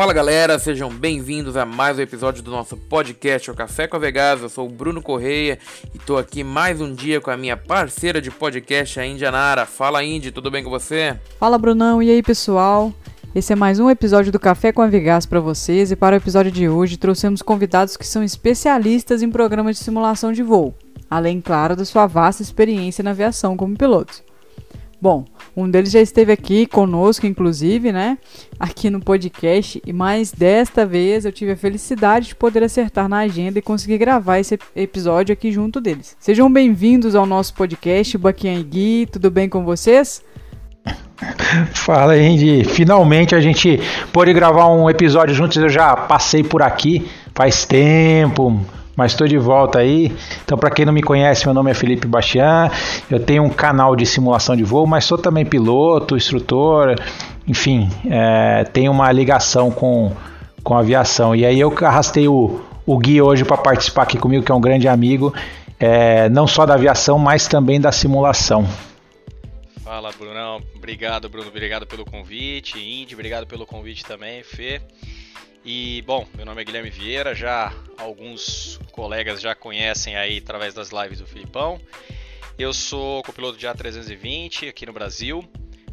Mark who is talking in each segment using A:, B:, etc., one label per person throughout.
A: Fala galera, sejam bem-vindos a mais um episódio do nosso podcast O Café com a Vegas. Eu sou o Bruno Correia e tô aqui mais um dia com a minha parceira de podcast, a Indianara. Fala Indy, tudo bem com você?
B: Fala Brunão, e aí pessoal? Esse é mais um episódio do Café com a Vegas para vocês e para o episódio de hoje trouxemos convidados que são especialistas em programas de simulação de voo, além, claro, da sua vasta experiência na aviação como pilotos. Bom, um deles já esteve aqui conosco, inclusive, né? Aqui no podcast, e mais desta vez eu tive a felicidade de poder acertar na agenda e conseguir gravar esse episódio aqui junto deles. Sejam bem-vindos ao nosso podcast, Baquian e Gui, tudo bem com vocês?
C: Fala, Indy. Finalmente a gente pôde gravar um episódio juntos. Eu já passei por aqui faz tempo, mas estou de volta aí. Então, para quem não me conhece, meu nome é Felipe Bastian. Eu tenho um canal de simulação de voo, mas sou também piloto, instrutor, enfim, é, tenho uma ligação com, com aviação. E aí eu arrastei o, o Gui hoje para participar aqui comigo, que é um grande amigo, é, não só da aviação, mas também da simulação.
D: Fala, Brunão. Obrigado, Bruno. Obrigado pelo convite. Indy, obrigado pelo convite também, Fê. E bom, meu nome é Guilherme Vieira, já alguns colegas já conhecem aí através das lives do Filipão. Eu sou copiloto de A320 aqui no Brasil,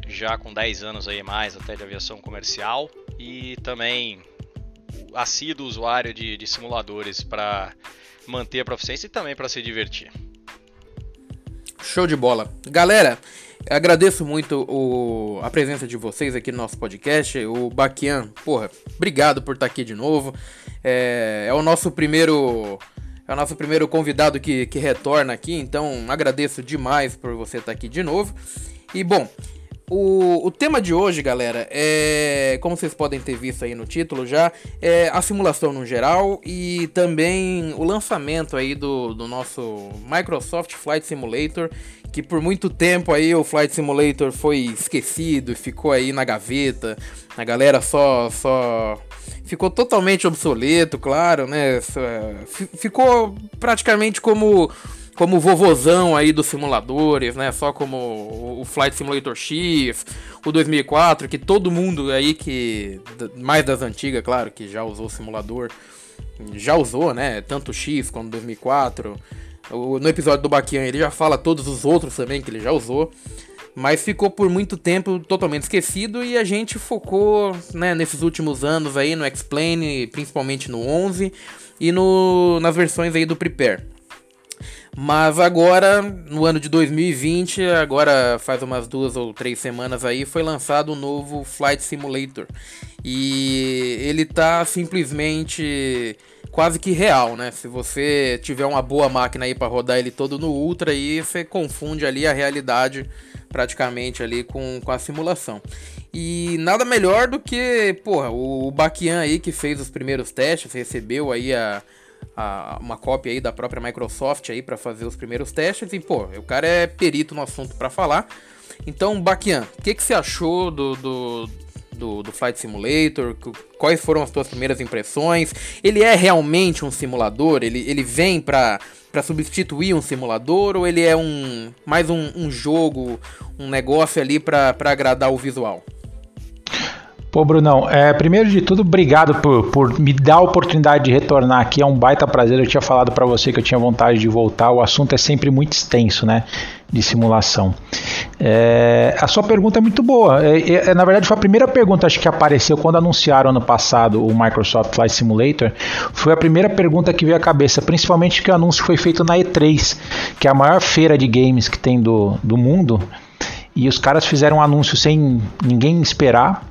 D: já com 10 anos aí mais até de aviação comercial e também assíduo usuário de, de simuladores para manter a proficiência e também para se divertir.
A: Show de bola. Galera, Agradeço muito o, a presença de vocês aqui no nosso podcast. O Baquian, porra, obrigado por estar aqui de novo. É, é o nosso primeiro. É o nosso primeiro convidado que, que retorna aqui, então agradeço demais por você estar aqui de novo. E bom, o, o tema de hoje, galera, é. Como vocês podem ter visto aí no título já, é a simulação no geral e também o lançamento aí do, do nosso Microsoft Flight Simulator que por muito tempo aí o Flight Simulator foi esquecido ficou aí na gaveta. A galera só só ficou totalmente obsoleto, claro, né? Ficou praticamente como como vovozão aí dos simuladores, né? Só como o Flight Simulator X, o 2004, que todo mundo aí que mais das antigas, claro, que já usou o simulador, já usou, né? Tanto o X quanto o 2004. No episódio do Baquian ele já fala todos os outros também que ele já usou. Mas ficou por muito tempo totalmente esquecido e a gente focou né, nesses últimos anos aí no Explain, principalmente no 11 e no, nas versões aí do Prepare. Mas agora, no ano de 2020, agora faz umas duas ou três semanas aí, foi lançado o um novo Flight Simulator. E ele tá simplesmente quase que real, né? Se você tiver uma boa máquina aí para rodar ele todo no ultra, aí você confunde ali a realidade praticamente ali com, com a simulação. E nada melhor do que, porra, o Baquian aí que fez os primeiros testes, recebeu aí a, a uma cópia aí da própria Microsoft aí para fazer os primeiros testes e, pô, o cara é perito no assunto para falar. Então, Baquian, o que, que você achou do, do do, do Flight Simulator? Quais foram as tuas primeiras impressões? Ele é realmente um simulador? Ele, ele vem para para substituir um simulador ou ele é um mais um, um jogo, um negócio ali para agradar o visual?
C: Pô, Brunão, é, primeiro de tudo, obrigado por, por me dar a oportunidade de retornar aqui. É um baita prazer. Eu tinha falado para você que eu tinha vontade de voltar. O assunto é sempre muito extenso, né? De simulação. É, a sua pergunta é muito boa. É, é, na verdade, foi a primeira pergunta acho que apareceu quando anunciaram ano passado o Microsoft Flight Simulator. Foi a primeira pergunta que veio à cabeça, principalmente que o anúncio foi feito na E3, que é a maior feira de games que tem do, do mundo. E os caras fizeram um anúncio sem ninguém esperar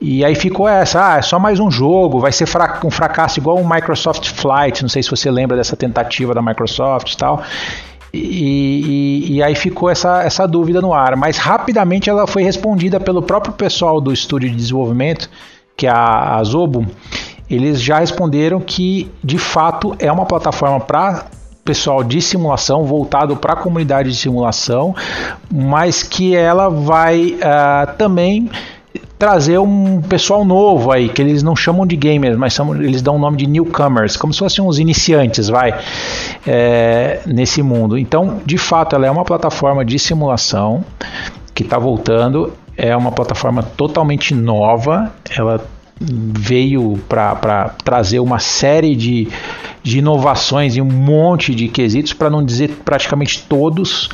C: e aí ficou essa, ah, é só mais um jogo, vai ser um fracasso igual o Microsoft Flight, não sei se você lembra dessa tentativa da Microsoft e tal. E, e, e, aí ficou essa, essa dúvida no ar, mas rapidamente ela foi respondida pelo próprio pessoal do estúdio de desenvolvimento, que é a, a Zobo. Eles já responderam que de fato é uma plataforma para pessoal de simulação, voltado para a comunidade de simulação, mas que ela vai uh, também trazer um pessoal novo aí, que eles não chamam de gamers, mas são, eles dão o nome de newcomers, como se fossem uns iniciantes, vai, é, nesse mundo. Então, de fato, ela é uma plataforma de simulação que está voltando, é uma plataforma totalmente nova, ela veio para trazer uma série de, de inovações e um monte de quesitos, para não dizer praticamente todos.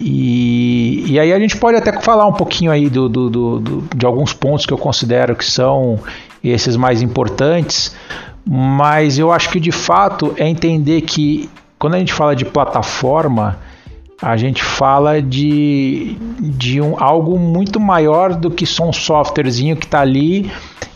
C: E, e aí a gente pode até falar um pouquinho aí do, do, do, do, de alguns pontos que eu considero que são esses mais importantes, mas eu acho que de fato é entender que quando a gente fala de plataforma, a gente fala de, de um, algo muito maior do que só um softwarezinho que está ali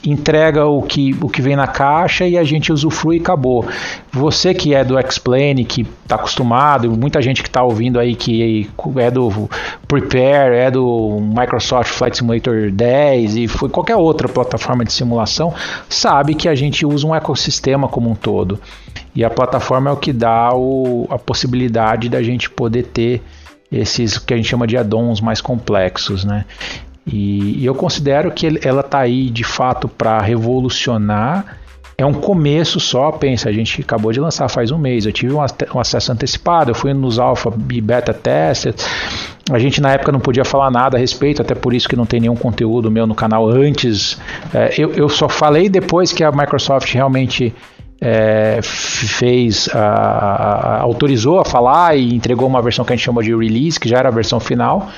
C: entrega o que, o que vem na caixa e a gente usufrui e acabou. Você que é do Explain, que está acostumado, muita gente que está ouvindo aí que é do Prepare, é do Microsoft Flight Simulator 10 e foi qualquer outra plataforma de simulação, sabe que a gente usa um ecossistema como um todo. E a plataforma é o que dá o, a possibilidade da gente poder ter esses que a gente chama de addons mais complexos, né? E, e eu considero que ela está aí de fato para revolucionar. É um começo só, pensa, a gente acabou de lançar faz um mês. Eu tive um, um acesso antecipado, eu fui nos alpha e beta testes. A gente na época não podia falar nada a respeito, até por isso que não tem nenhum conteúdo meu no canal antes. É, eu, eu só falei depois que a Microsoft realmente é, fez, a, a, autorizou a falar e entregou uma versão que a gente chama de release, que já era a versão final,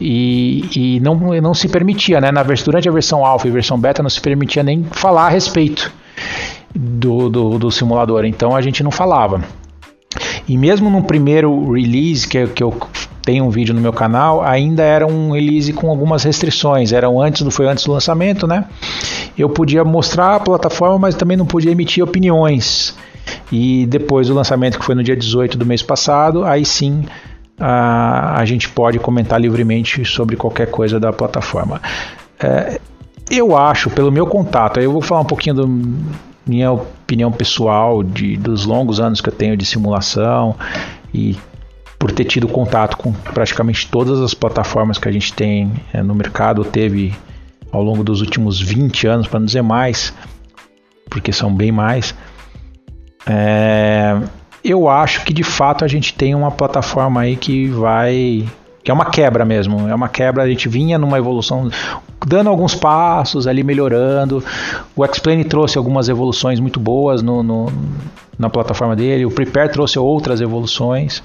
C: e, e não, não se permitia, né? Na, durante a versão alpha e versão beta não se permitia nem falar a respeito do, do, do simulador, então a gente não falava. E mesmo no primeiro release que, que eu tem um vídeo no meu canal, ainda era um release com algumas restrições. Eram antes, não foi antes do lançamento, né? Eu podia mostrar a plataforma, mas também não podia emitir opiniões. E depois do lançamento, que foi no dia 18 do mês passado, aí sim a, a gente pode comentar livremente sobre qualquer coisa da plataforma. É, eu acho, pelo meu contato, eu vou falar um pouquinho da minha opinião pessoal de, dos longos anos que eu tenho de simulação e por ter tido contato com praticamente todas as plataformas que a gente tem é, no mercado, teve ao longo dos últimos 20 anos, para não dizer mais, porque são bem mais. É, eu acho que de fato a gente tem uma plataforma aí que vai. que é uma quebra mesmo. É uma quebra, a gente vinha numa evolução, dando alguns passos ali, melhorando. O Explain trouxe algumas evoluções muito boas no, no na plataforma dele, o Prepare trouxe outras evoluções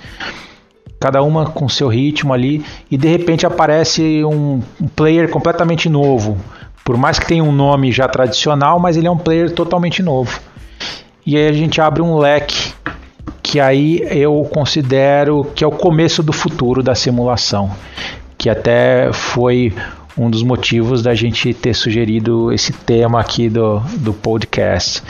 C: cada uma com seu ritmo ali, e de repente aparece um, um player completamente novo. Por mais que tenha um nome já tradicional, mas ele é um player totalmente novo. E aí a gente abre um leque que aí eu considero que é o começo do futuro da simulação, que até foi um dos motivos da gente ter sugerido esse tema aqui do, do podcast.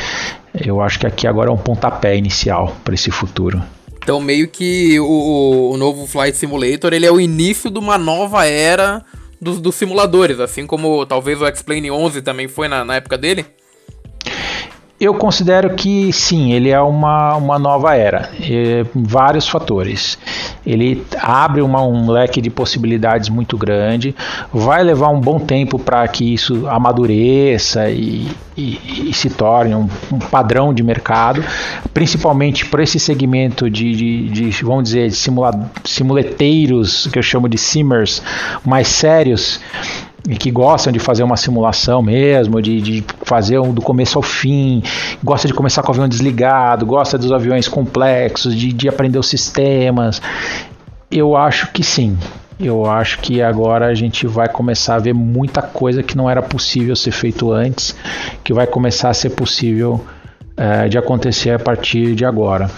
C: Eu acho que aqui agora é um pontapé inicial para esse futuro.
A: Então, meio que o, o novo Flight Simulator ele é o início de uma nova era dos, dos simuladores, assim como talvez o X-Plane 11 também foi na, na época dele.
C: Eu considero que sim, ele é uma, uma nova era, é, vários fatores. Ele abre uma, um leque de possibilidades muito grande, vai levar um bom tempo para que isso amadureça e, e, e se torne um, um, padrão de mercado, principalmente para esse segmento de, de, de, vamos dizer, de simula, simuleteiros, que eu chamo de simmers, mais sérios e que gostam de fazer uma simulação mesmo, de, de fazer um do começo ao fim, gosta de começar com o avião desligado, gosta dos aviões complexos, de, de aprender os sistemas. Eu acho que sim. Eu acho que agora a gente vai começar a ver muita coisa que não era possível ser feito antes, que vai começar a ser possível é, de acontecer a partir de agora.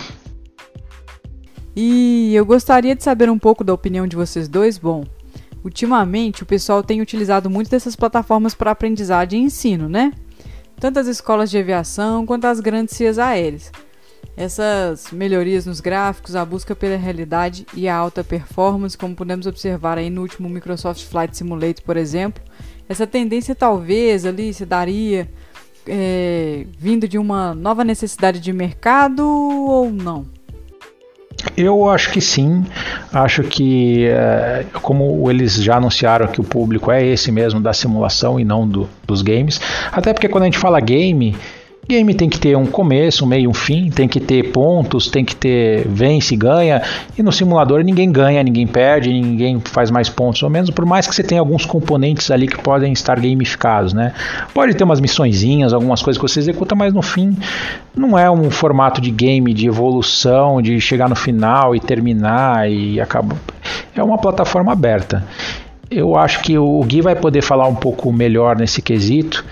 B: E eu gostaria de saber um pouco da opinião de vocês dois. Bom, Ultimamente, o pessoal tem utilizado muito dessas plataformas para aprendizagem e ensino, né? Tanto as escolas de aviação quanto as grandes cias aéreas. Essas melhorias nos gráficos, a busca pela realidade e a alta performance, como podemos observar aí no último Microsoft Flight Simulator, por exemplo, essa tendência talvez ali se daria é, vindo de uma nova necessidade de mercado ou não?
C: Eu acho que sim. Acho que, é, como eles já anunciaram que o público é esse mesmo da simulação e não do, dos games, até porque quando a gente fala game, Game tem que ter um começo, um meio, um fim, tem que ter pontos, tem que ter vence, ganha. E no simulador ninguém ganha, ninguém perde, ninguém faz mais pontos ou menos, por mais que você tenha alguns componentes ali que podem estar gamificados, né? Pode ter umas missõezinhas, algumas coisas que você executa, mas no fim não é um formato de game de evolução, de chegar no final e terminar e acabar. É uma plataforma aberta. Eu acho que o Gui vai poder falar um pouco melhor nesse quesito.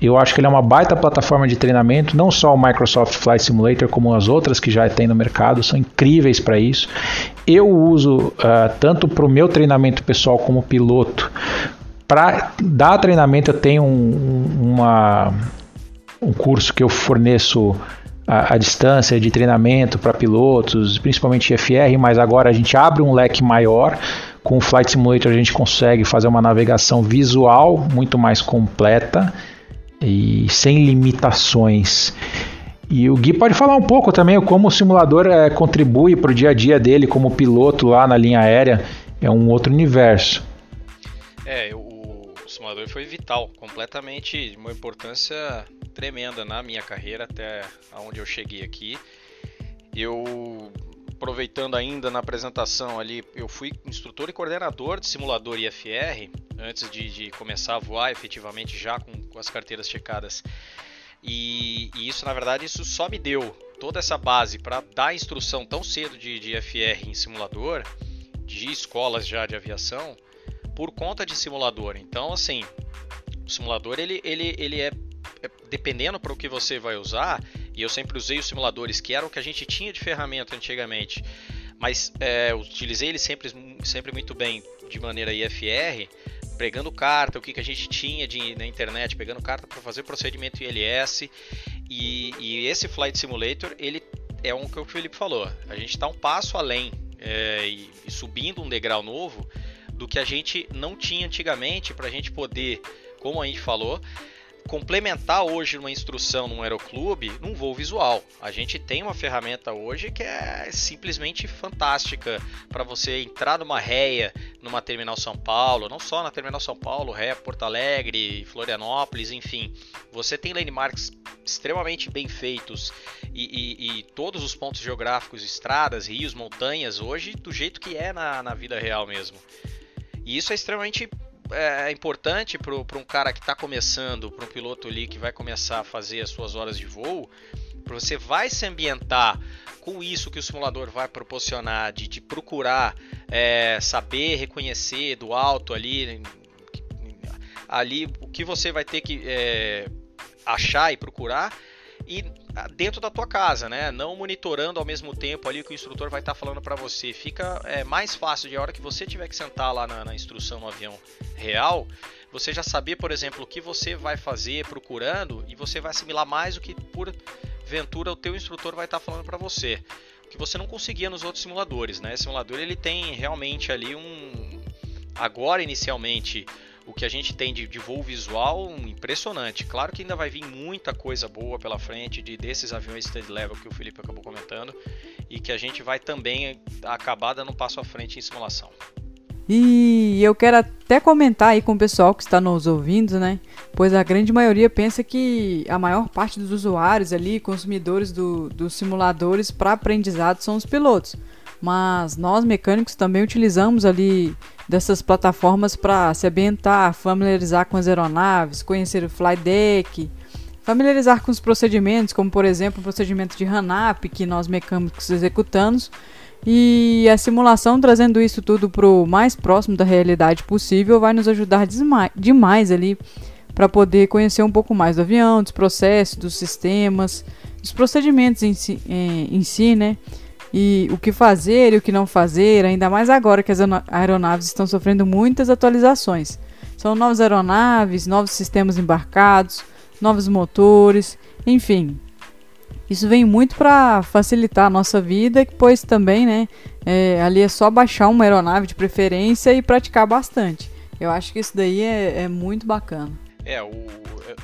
C: Eu acho que ele é uma baita plataforma de treinamento, não só o Microsoft Flight Simulator, como as outras que já tem no mercado, são incríveis para isso. Eu uso uh, tanto para o meu treinamento pessoal como piloto. Para dar treinamento, eu tenho um, uma, um curso que eu forneço à, distância de treinamento para pilotos, principalmente FR, mas agora a gente abre um leque maior. Com o Flight Simulator a gente consegue fazer uma navegação visual muito mais completa e sem limitações. E o Gui pode falar um pouco também como o simulador é, contribui para o dia a dia dele como piloto lá na linha aérea. É um outro universo.
D: É, o, o simulador foi vital, completamente de uma importância tremenda na minha carreira até onde eu cheguei aqui. Eu aproveitando ainda na apresentação ali, eu fui instrutor e coordenador de simulador IFR antes de, de começar a voar efetivamente já com, com as carteiras checadas. E, e, isso, na verdade, isso só me deu toda essa base para dar instrução tão cedo de, de IFR em simulador, de escolas já de aviação, por conta de simulador. Então, assim, o simulador ele, ele, ele é, é dependendo para o que você vai usar, e eu sempre usei os simuladores, que eram o que a gente tinha de ferramenta antigamente, mas é, utilizei ele sempre, sempre muito bem de maneira IFR, pegando carta, o que, que a gente tinha de, na internet, pegando carta para fazer procedimento ILS. E, e, esse Flight Simulator, ele é um que o Felipe falou. A gente está um passo além é, e, e, subindo um degrau novo do que a gente não tinha antigamente para a gente poder, como a gente falou, complementar hoje uma instrução num aeroclube num voo visual. A gente tem uma ferramenta hoje que é simplesmente fantástica para você entrar numa réia numa terminal São Paulo, não só na terminal São Paulo, ré Porto Alegre, Florianópolis, enfim. Você tem landmarks extremamente bem feitos e, e, e todos os pontos geográficos, estradas, rios, montanhas, hoje do jeito que é na, na vida real mesmo. E isso é extremamente é, é importante para um cara que está começando, para um piloto ali que vai começar a fazer as suas horas de voo, você vai se ambientar com isso que o simulador vai proporcionar, de, de procurar é, saber reconhecer do alto ali, ali o que você vai ter que é, achar e procurar e dentro da tua casa, né? Não monitorando ao mesmo tempo ali o que o instrutor vai estar tá falando para você. Fica é, mais fácil de a hora que você tiver que sentar lá na, na, instrução no avião real, você já saber, por exemplo, o que você vai fazer procurando e você vai assimilar mais o que por ventura o teu instrutor vai estar tá falando para você. O que você não conseguia nos outros simuladores, né? Simulador ele tem realmente ali um agora inicialmente o que a gente tem de, de, voo visual impressionante. Claro que ainda vai vir muita coisa boa pela frente de desses aviões steady level que o Felipe acabou comentando e que a gente vai também acabar dando um passo à frente em simulação.
B: E eu quero até comentar aí com o pessoal que está nos ouvindo, né? Pois a grande maioria pensa que a maior parte dos usuários ali, consumidores do, dos simuladores para aprendizado são os pilotos. Mas nós mecânicos também utilizamos ali dessas plataformas para se ambientar, familiarizar com as aeronaves, conhecer o fly deck, familiarizar com os procedimentos, como por exemplo o procedimento de RANAP que nós mecânicos executamos, e a simulação trazendo isso tudo para o mais próximo da realidade possível vai nos ajudar demais ali para poder conhecer um pouco mais do avião, dos processos, dos sistemas, dos procedimentos em si, em, em si né? E o que fazer e o que não fazer, ainda mais agora que as aeronaves estão sofrendo muitas atualizações. São novas aeronaves, novos sistemas embarcados, novos motores, enfim. Isso vem muito para facilitar a nossa vida, pois também, né, é, ali é só baixar uma aeronave de preferência e praticar bastante. Eu acho que isso daí é, é muito bacana.
D: É, o, é,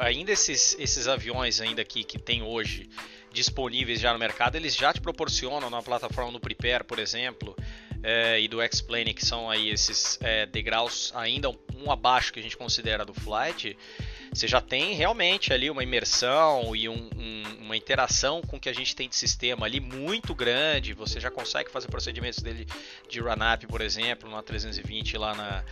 D: ainda esses, esses aviões ainda que, que tem hoje, disponíveis já no mercado, eles já te proporcionam na plataforma do Prepare, por exemplo, é, e do X-Plane, que são aí esses é, degraus ainda um, um, abaixo que a gente considera do Flight, você já tem realmente ali uma imersão e um, um, uma interação com o que a gente tem de sistema ali muito grande. Você já consegue fazer procedimentos dele de run-up, por exemplo, na 320 lá na,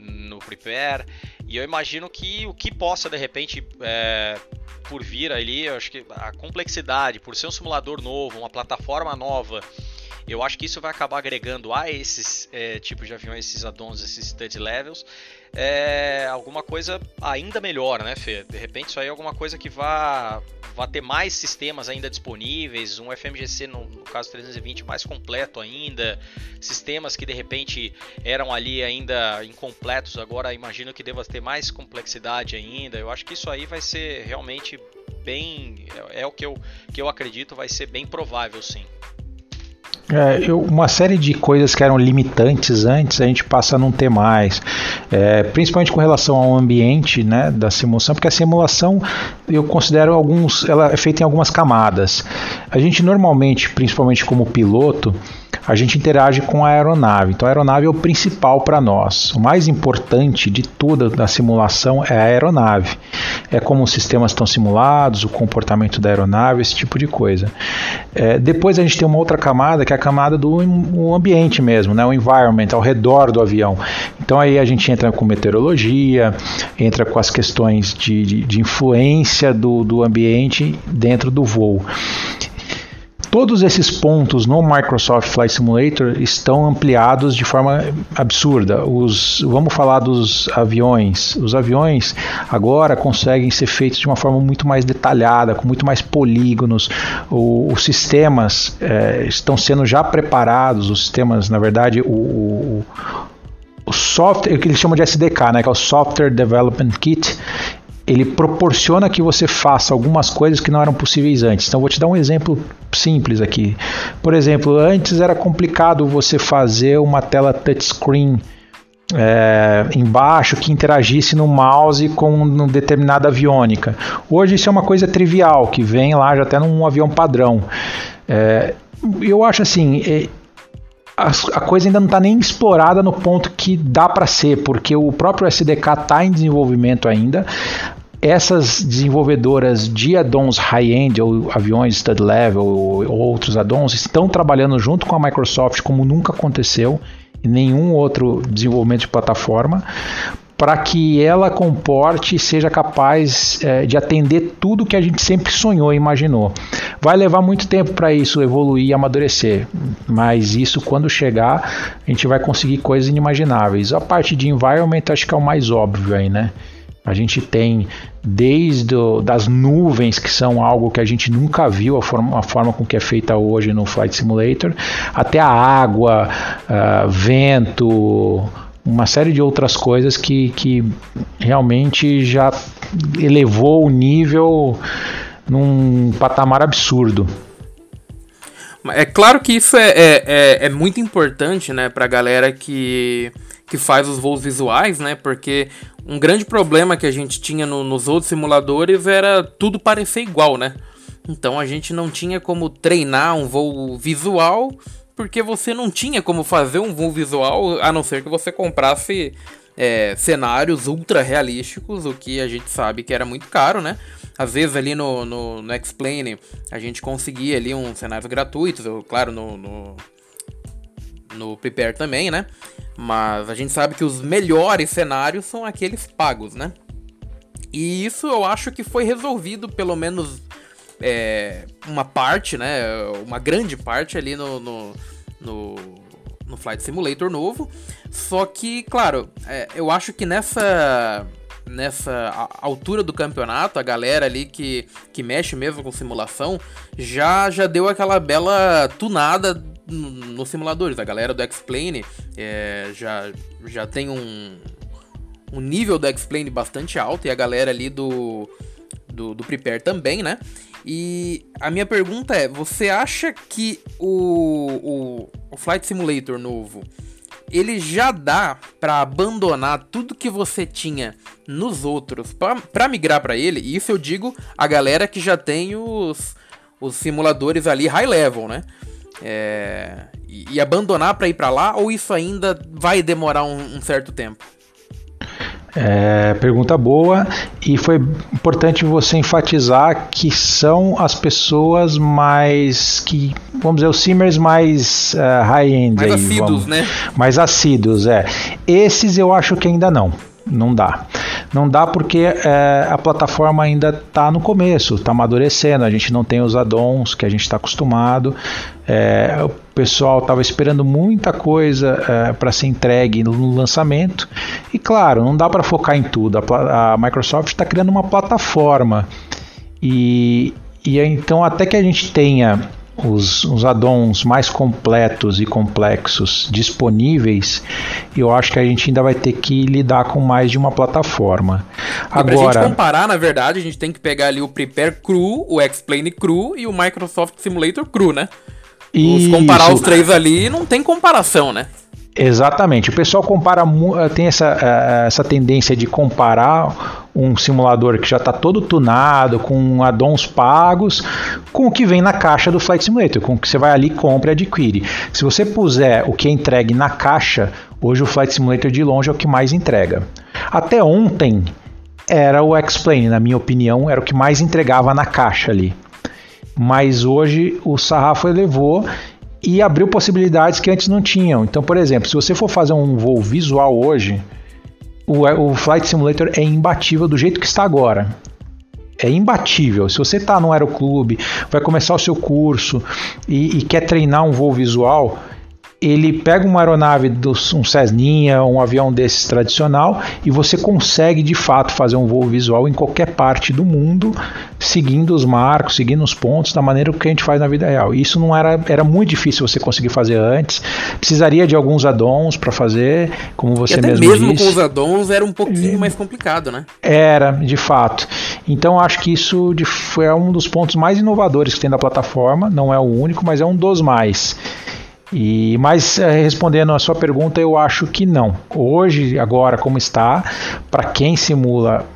D: no Prepare. E eu imagino que o que possa de repente é, por vir ali, eu acho que a complexidade, por ser um simulador novo, uma plataforma nova eu acho que isso vai acabar agregando a esses é, tipos de aviões, esses addons, esses stud levels, é, alguma coisa ainda melhor, né, Fê? De repente isso aí é alguma coisa que vá, vá ter mais sistemas ainda disponíveis, um FMGC, no, no caso 320, mais completo ainda, sistemas que de repente eram ali ainda incompletos, agora imagino que deva ter mais complexidade ainda. Eu acho que isso aí vai ser realmente bem. É, é o que eu, que eu acredito, vai ser bem provável sim.
C: É, eu, uma série de coisas que eram limitantes antes, a gente passa a não ter mais. É, principalmente com relação ao ambiente né, da simulação, porque a simulação eu considero alguns. ela é feita em algumas camadas. A gente normalmente, principalmente como piloto, a gente interage com a aeronave. Então a aeronave é o principal para nós. O mais importante de toda da simulação é a aeronave. É como os sistemas estão simulados, o comportamento da aeronave, esse tipo de coisa. É, depois a gente tem uma outra camada que é a camada do ambiente mesmo, né? o environment, ao redor do avião. Então aí a gente entra com meteorologia, entra com as questões de, de, de influência do, do ambiente dentro do voo. Todos esses pontos no Microsoft Flight Simulator estão ampliados de forma absurda. Os, vamos falar dos aviões. Os aviões agora conseguem ser feitos de uma forma muito mais detalhada, com muito mais polígonos. O, os sistemas é, estão sendo já preparados. Os sistemas, na verdade, o, o o software, o que eles chamam de SDK, né, que é o Software Development Kit, ele proporciona que você faça algumas coisas que não eram possíveis antes. Então, vou te dar um exemplo simples aqui. Por exemplo, antes era complicado você fazer uma tela touchscreen é, embaixo que interagisse no mouse com uma determinada aviônica. Hoje isso é uma coisa trivial, que vem lá já até num avião padrão. É, eu acho assim, é, a, coisa ainda não está nem explorada no ponto que dá para ser, porque o próprio SDK está em desenvolvimento ainda essas desenvolvedoras de addons high-end, ou aviões stud level, ou outros addons, estão trabalhando junto com a Microsoft como nunca aconteceu em nenhum outro desenvolvimento de plataforma, para que ela comporte e seja capaz é, de atender tudo que a gente sempre sonhou e imaginou. Vai levar muito tempo para isso evoluir e amadurecer, mas isso quando chegar a gente vai conseguir coisas inimagináveis. A parte de environment acho que é o mais óbvio aí, né? A gente tem desde das nuvens, que são algo que a gente nunca viu, a forma, a forma com que é feita hoje no Flight Simulator, até a água, uh, vento, uma série de outras coisas que, que realmente já elevou o nível num patamar absurdo.
A: É claro que isso é, é, é, é muito importante né, para a galera que, que faz os voos visuais, né? Porque um grande problema que a gente tinha no, nos outros simuladores era tudo parecer igual, né? Então a gente não tinha como treinar um voo visual, porque você não tinha como fazer um voo visual a não ser que você comprasse é, cenários ultra realísticos, o que a gente sabe que era muito caro, né? Às vezes ali no, no, no Explain a gente conseguia ali uns cenários gratuitos, claro, no, no, no Prepare também, né? Mas a gente sabe que os melhores cenários são aqueles pagos, né? E isso eu acho que foi resolvido, pelo menos é, uma parte, né? Uma grande parte ali no, no, no, no Flight Simulator novo. Só que, claro, é, eu acho que nessa nessa altura do campeonato, a galera ali que, que mexe mesmo com simulação já já deu aquela bela tunada nos simuladores. A galera do X-Plane é, já, já tem um, um nível do X-Plane bastante alto e a galera ali do, do, do Prepare também, né? E a minha pergunta é: você acha que o, o, o Flight Simulator novo ele já dá para abandonar tudo que você tinha nos outros para migrar para ele? E isso eu digo a galera que já tem os, os simuladores ali high level, né? É, e, e, abandonar para ir para lá ou isso ainda vai demorar um, um certo tempo?
C: É, pergunta boa e foi importante você enfatizar que são as pessoas mais que vamos dizer os simmers mais uh, high-end
A: mais
C: aí,
A: assíduos,
C: vamos,
A: né?
C: Mais assíduos, é. Esses eu acho que ainda não. Não dá. Não dá porque é, a plataforma ainda está no começo, está amadurecendo, a gente não tem os addons que a gente está acostumado. É, o pessoal estava esperando muita coisa é, para ser entregue no lançamento. E claro, não dá para focar em tudo. A, a Microsoft está criando uma plataforma. E, e então, até que a gente tenha os, os addons mais completos e complexos disponíveis, eu acho que a gente ainda vai ter que lidar com mais de uma plataforma.
A: E Agora, pra gente comparar, na verdade, a gente tem que pegar ali o Prepare Cru, o Explain Cru e o Microsoft Simulator Cru, né? Os comparar os três ali não tem comparação, né?
C: Exatamente. O pessoal compara eh, tem essa, eh, essa tendência de comparar um simulador que já está todo tunado, com addons pagos, com o que vem na caixa do Flight Simulator, com o que você vai ali, compra e adquire. Se você puser o que é entregue na caixa, hoje o Flight Simulator de longe é o que mais entrega. Até ontem era o X-Plane, na minha opinião, era o que mais entregava na caixa ali. Mas hoje o sarrafo elevou e abriu possibilidades que antes não tinham. Então, por exemplo, se você for fazer um voo visual hoje, o, o Flight Simulator é imbatível do jeito que está agora. É imbatível. Se você está no aeroclube, vai começar o seu curso e, e quer treinar um voo visual, ele pega uma aeronave, do, um Cessninha, um avião desses tradicional, e você consegue de fato fazer um voo visual em qualquer parte do mundo, seguindo os marcos, seguindo os pontos, da maneira que a gente faz na vida real. Isso não era, era muito difícil você conseguir fazer antes. Precisaria de alguns addons para fazer, como você e até mesmo,
A: mesmo
C: disse.
A: com os addons era um pouquinho mais complicado, né?
C: Era, de fato. Então acho que isso foi um dos pontos mais inovadores que tem da plataforma. Não é o único, mas é um dos mais. E mas eh, respondendo a sua pergunta, eu acho que não. Hoje, agora como está, para quem simula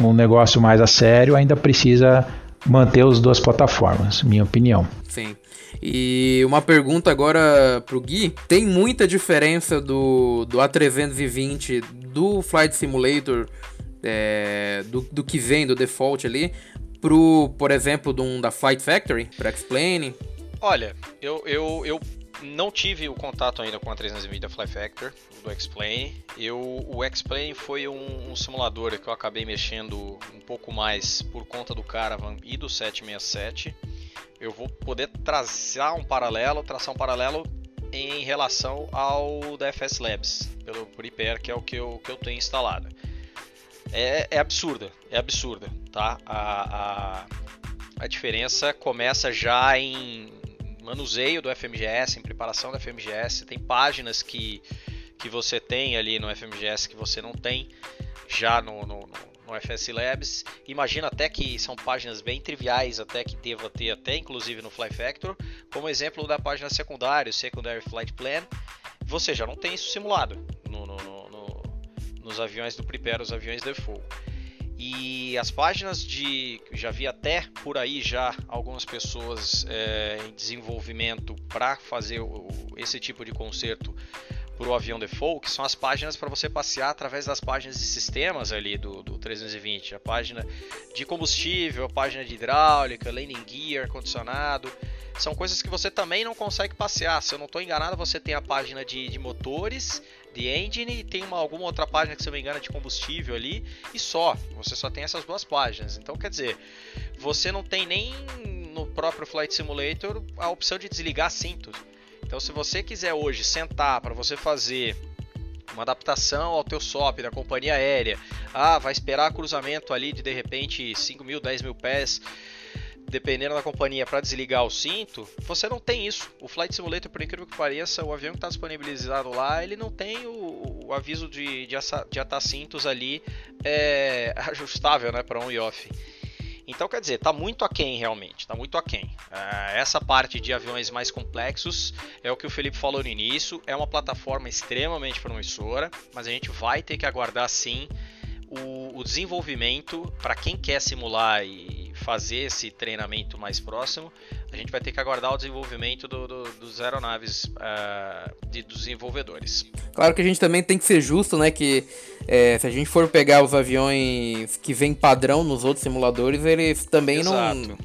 C: um negócio mais a sério, ainda precisa manter as duas plataformas, minha opinião.
A: Sim. E uma pergunta agora pro Gui: tem muita diferença do, do A320 do Flight Simulator, é, do, do que vem do default ali, pro, por exemplo, do, da Flight Factory, para Explain?
D: Olha, eu, eu, eu não tive o contato ainda com a 320 da Fly Factor, do X-Plane. Eu, o X-Plane foi um, um, simulador que eu acabei mexendo um pouco mais por conta do Caravan e do 767. Eu vou poder traçar um paralelo, traçar um paralelo em relação ao da FS Labs, pelo Prepare, que é o que eu, que eu tenho instalado. É, é absurda, é absurda, tá? A, a, a diferença começa já em manuseio do FMGS, em preparação do FMGS. Tem páginas que, que você tem ali no FMGS que você não tem já no, no, no FS Labs. Imagina até que são páginas bem triviais, até que deva ter até inclusive no Fly Factor, como exemplo da página secundária, o Secondary Flight Plan. Você já não tem isso simulado no, no, no, nos aviões do Prepare, os aviões default. E as páginas de. Já vi até por aí já algumas pessoas é, em desenvolvimento para fazer o, esse tipo de conserto para o avião default, que são as páginas para você passear através das páginas de sistemas ali do, do 320. A página de combustível, a página de hidráulica, landing gear, condicionado. São coisas que você também não consegue passear. Se eu não estou enganado, você tem a página de, de motores de engine e tem uma, alguma outra página que se eu me engano é de combustível ali e só. Você só tem essas duas páginas. Então quer dizer, você não tem nem no próprio Flight Simulator a opção de desligar cintos. Então se você quiser hoje sentar para você fazer uma adaptação ao teu SOP da companhia aérea, ah, vai esperar cruzamento ali de de repente 5 mil, 10 mil pés dependendo da companhia, para desligar o cinto, você não tem isso. O Flight Simulator, por incrível que pareça, o avião que está disponibilizado lá, ele não tem o, o aviso de, de, de atar cintos ali é, ajustável né, para on e off. Então, quer dizer, está muito aquém realmente, está muito aquém. Uh, essa parte de aviões mais complexos é o que o Felipe falou no início, é uma plataforma extremamente promissora, mas a gente vai ter que aguardar sim o, o desenvolvimento para quem quer simular e fazer esse treinamento mais próximo, a gente vai ter que aguardar o desenvolvimento do, do, dos aeronaves uh, de, dos desenvolvedores.
A: Claro que a gente também tem que ser justo, né? Que é, se a gente for pegar os aviões que vêm padrão nos outros simuladores, eles também Exato. não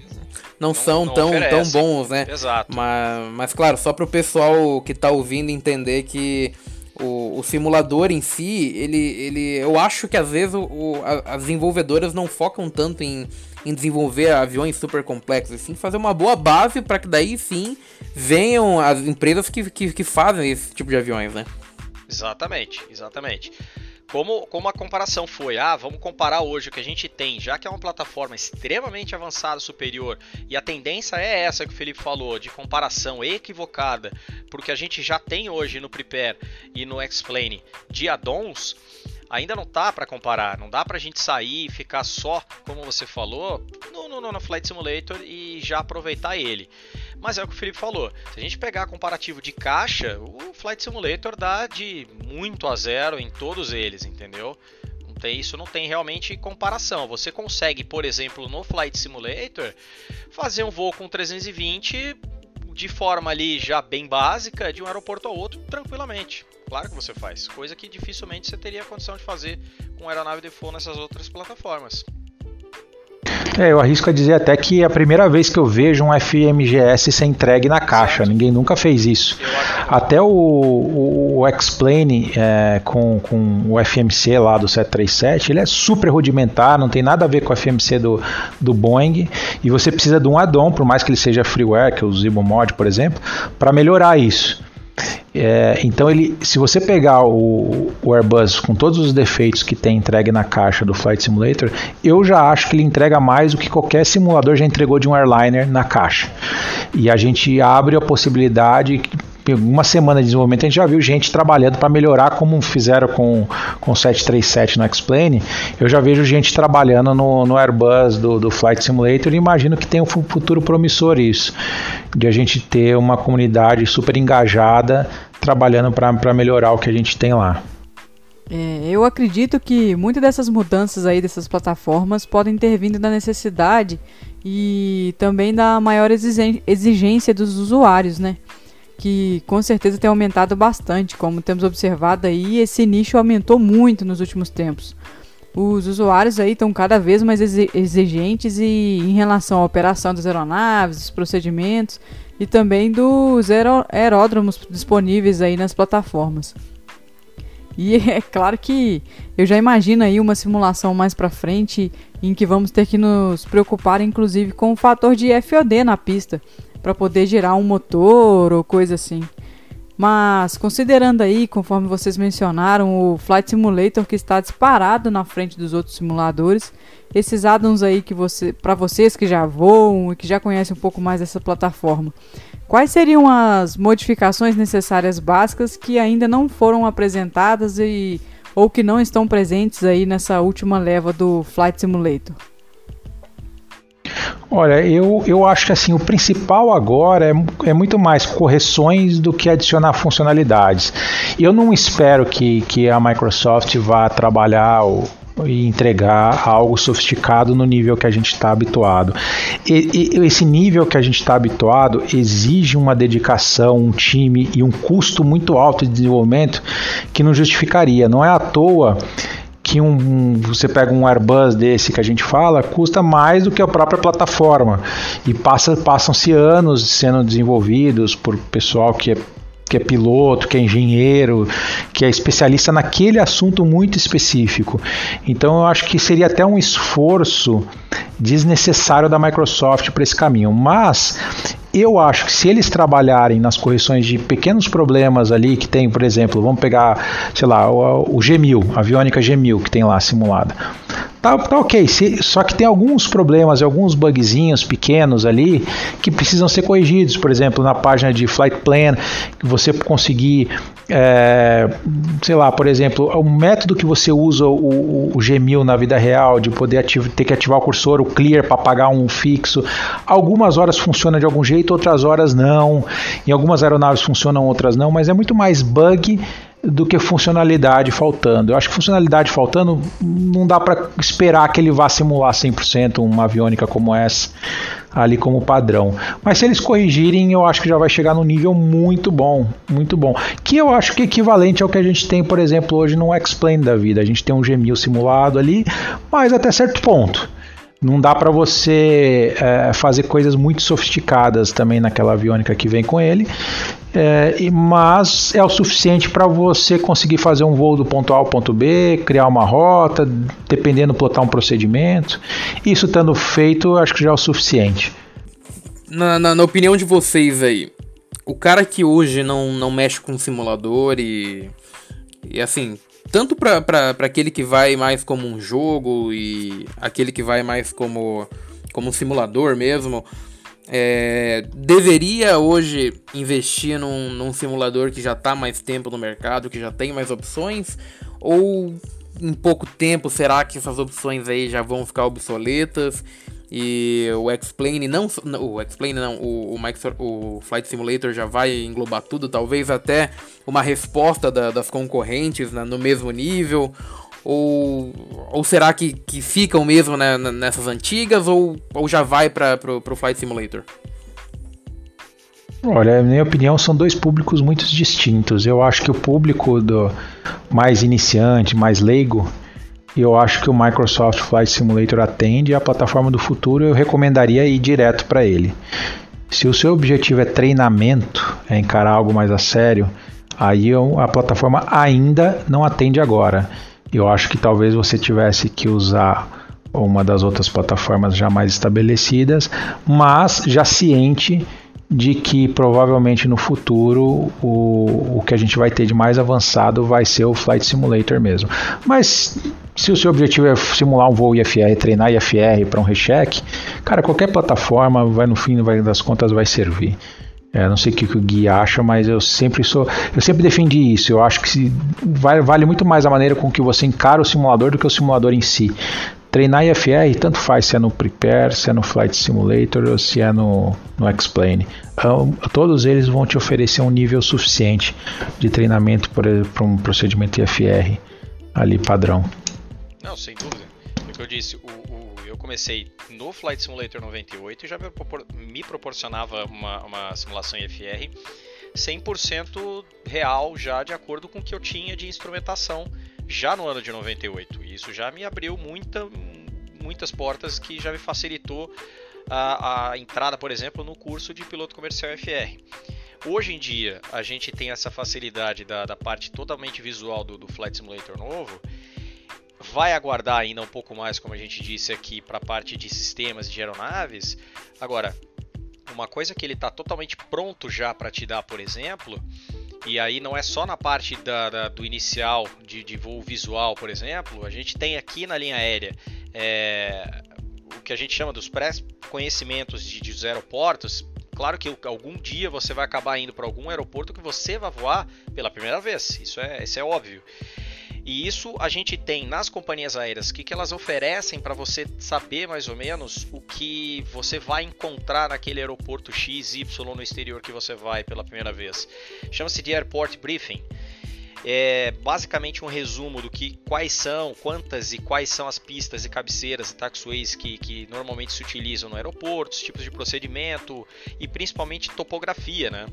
A: não, são não tão, tão bons, né?
D: Exato.
A: Mas, mas claro, só para o pessoal que está ouvindo entender que o, o, simulador em si, ele, ele, eu acho que às vezes o, o, as desenvolvedoras não focam tanto em, em desenvolver aviões super complexos, sim fazer uma boa base para que daí sim venham as empresas que, que, que fazem esse tipo de aviões, né?
D: Exatamente, exatamente. Como, como a comparação foi, ah, vamos comparar hoje o que a gente tem, já que é uma plataforma extremamente avançada, superior, e a tendência é essa que o Felipe falou, de comparação equivocada, porque a gente já tem hoje no Prepare e no Explain de addons, ainda não tá para comparar, não dá pra gente sair e ficar só, como você falou, no, no, no Flight Simulator e já aproveitar ele. Mas é o que o Felipe falou. Se a gente pegar comparativo de caixa, o Flight Simulator dá de muito a zero em todos eles, entendeu? Não tem, isso não tem realmente comparação. Você consegue, por exemplo, no Flight Simulator, fazer um voo com 320 de forma ali já bem básica, de um aeroporto ao outro, tranquilamente. Claro que você faz, coisa que dificilmente você teria condição de fazer com aeronave de voo nessas outras plataformas.
C: É, eu arrisco a dizer até que é a primeira vez que eu vejo um FMGS ser entregue na caixa. Ninguém nunca fez isso. Até o, o, o é, com, com o FMC lá do 737, ele é super rudimentar, não tem nada a ver com o FMC do, do Boeing. E você precisa de um add-on, por mais que ele seja freeware, que é o ZiboMod, por exemplo, para melhorar isso. É, então ele, se você pegar o, o, Airbus com todos os defeitos que tem entregue na caixa do Flight Simulator, eu já acho que ele entrega mais do que qualquer simulador já entregou de um airliner na caixa. E a gente abre a possibilidade uma semana de desenvolvimento, a gente já viu gente trabalhando para melhorar, como fizeram com, o 737 no X-Plane. Eu já vejo gente trabalhando no, no Airbus do, do Flight Simulator e imagino que tem um futuro promissor isso, de a gente ter uma comunidade super engajada trabalhando para melhorar o que a gente tem lá.
B: É, eu acredito que muitas dessas mudanças aí dessas plataformas podem ter vindo da necessidade e também da maior exigência dos usuários, né? Que com certeza tem aumentado bastante, como temos observado aí, esse nicho aumentou muito nos últimos tempos. Os usuários aí estão cada vez mais exigentes e em relação à operação das aeronaves, dos procedimentos e também dos aeródromos disponíveis aí nas plataformas. E é claro que eu já imagino aí uma simulação mais para frente em que vamos ter que nos preocupar inclusive com o fator de FOD na pista, para poder gerar um motor ou coisa assim. Mas considerando aí, conforme vocês mencionaram, o Flight Simulator que está disparado na frente dos outros simuladores, esses addons aí que você, para vocês que já voam e que já conhecem um pouco mais dessa plataforma, quais seriam as modificações necessárias básicas que ainda não foram apresentadas e ou que não estão presentes aí nessa última leva do Flight Simulator?
C: Olha, eu, eu acho que assim, o principal agora é, é muito mais correções do que adicionar funcionalidades. Eu não espero que, que a Microsoft vá trabalhar o, e entregar algo sofisticado no nível que a gente está habituado. E, e, esse nível que a gente está habituado exige uma dedicação, um time e um custo muito alto de desenvolvimento que não justificaria. Não é à toa que um, você pega um Airbus desse que a gente fala, custa mais do que a própria plataforma. E passa, passam-se anos sendo desenvolvidos por pessoal que é que é piloto, que é engenheiro, que é especialista naquele assunto muito específico. Então eu acho que seria até um esforço desnecessário da Microsoft para esse caminho. Mas eu acho que se eles trabalharem nas correções de pequenos problemas ali que tem, por exemplo, vamos pegar, sei lá, o, o G1000, a aviônica G1000 que tem lá simulada. Tá, tá ok, se, só que tem alguns problemas, alguns bugzinhos pequenos ali que precisam ser corrigidos. Por exemplo, na página de Flight Plan, que você conseguir, é, sei lá, por exemplo, o método que você usa o, o G1000 na vida real, de poder ter que ativar o cursor, o clear para apagar um fixo, algumas horas funciona de algum jeito, outras horas não. Em algumas aeronaves funcionam, outras não, mas é muito mais bug do que funcionalidade faltando. Eu acho que funcionalidade faltando não dá para esperar que ele vá simular 100% uma aviônica como essa ali como padrão. Mas se eles corrigirem, eu acho que já vai chegar num nível muito bom, muito bom. Que eu acho que é equivalente ao que a gente tem, por exemplo, hoje no X-Plane da vida. A gente tem um G1000 simulado ali, mas até certo ponto. Não dá para você é, fazer coisas muito sofisticadas também naquela aviônica que vem com ele, é, mas é o suficiente para você conseguir fazer um voo do ponto A ao ponto B, criar uma rota, dependendo, plotar um procedimento. Isso estando feito, acho que já é o suficiente.
A: Na, na, na opinião de vocês aí, o cara que hoje não, não mexe com simulador e, e assim, tanto para aquele que vai mais como um jogo e aquele que vai mais como, como um simulador mesmo, é, deveria hoje investir num, num simulador que já está mais tempo no mercado, que já tem mais opções? Ou em pouco tempo será que essas opções aí já vão ficar obsoletas? E o X-Plane não. O X-Plane não, o, o, Mike, o Flight Simulator já vai englobar tudo, talvez até uma resposta da, das concorrentes né, no mesmo nível. Ou, ou será que, que ficam mesmo né, nessas antigas ou, ou já vai para o Flight Simulator?
C: Olha, na minha opinião, são dois públicos muito distintos. Eu acho que o público do mais iniciante, mais leigo, e eu acho que o Microsoft Flight Simulator atende a plataforma do futuro, eu recomendaria ir direto para ele. Se o seu objetivo é treinamento, é encarar algo mais a sério, aí a plataforma ainda não atende agora. Eu acho que talvez você tivesse que usar uma das outras plataformas já mais estabelecidas, mas já ciente de que provavelmente no futuro o, o que a gente vai ter de mais avançado vai ser o Flight Simulator mesmo. Mas se o seu objetivo é simular um voo IFR, treinar IFR para um recheck, cara, qualquer plataforma vai no fim vai, das contas vai servir. É, não sei o que, o Gui acha, mas eu sempre sou, eu sempre defendi isso. Eu acho que se, vale, vale muito mais a maneira com que você encara o simulador do que o simulador em si. Treinar IFR, tanto faz se é no Prepare, se é no Flight Simulator ou se é no, no X-Plane. Então, todos eles vão te oferecer um nível suficiente de treinamento para um procedimento IFR ali padrão.
D: Não, sem dúvida. É o que eu disse, o, o, eu comecei no Flight Simulator 98 e já me, propor, me proporcionava uma, uma simulação IFR 100% real já de acordo com o que eu tinha de instrumentação já no ano de 98. E isso já me abriu muita, muitas portas que já me facilitou a, a entrada, por exemplo, no curso de piloto comercial FR. Hoje em dia, a gente tem essa facilidade da, da parte totalmente visual do, do Flight Simulator novo. Vai aguardar ainda um pouco mais, como a gente disse aqui, para a parte de sistemas de aeronaves. Agora, uma coisa que ele está totalmente pronto já para te dar, por exemplo, e aí não é só na parte da, da, do inicial de, de, voo visual, por exemplo, a gente tem aqui na linha aérea é, o que a gente chama dos pré-conhecimentos de, de, dos aeroportos. Claro que algum dia você vai acabar indo para algum aeroporto que você vai voar pela primeira vez, isso é, isso é óbvio. E isso a gente tem nas companhias aéreas, o que, que elas oferecem para você saber mais ou menos o que você vai encontrar naquele aeroporto X, Y no exterior que você vai pela primeira vez. Chama-se de Airport Briefing. É basicamente um resumo do que quais são, quantas e quais são as pistas e cabeceiras e taxiways que, que normalmente se utilizam no aeroporto, os tipos de procedimento e principalmente topografia, né?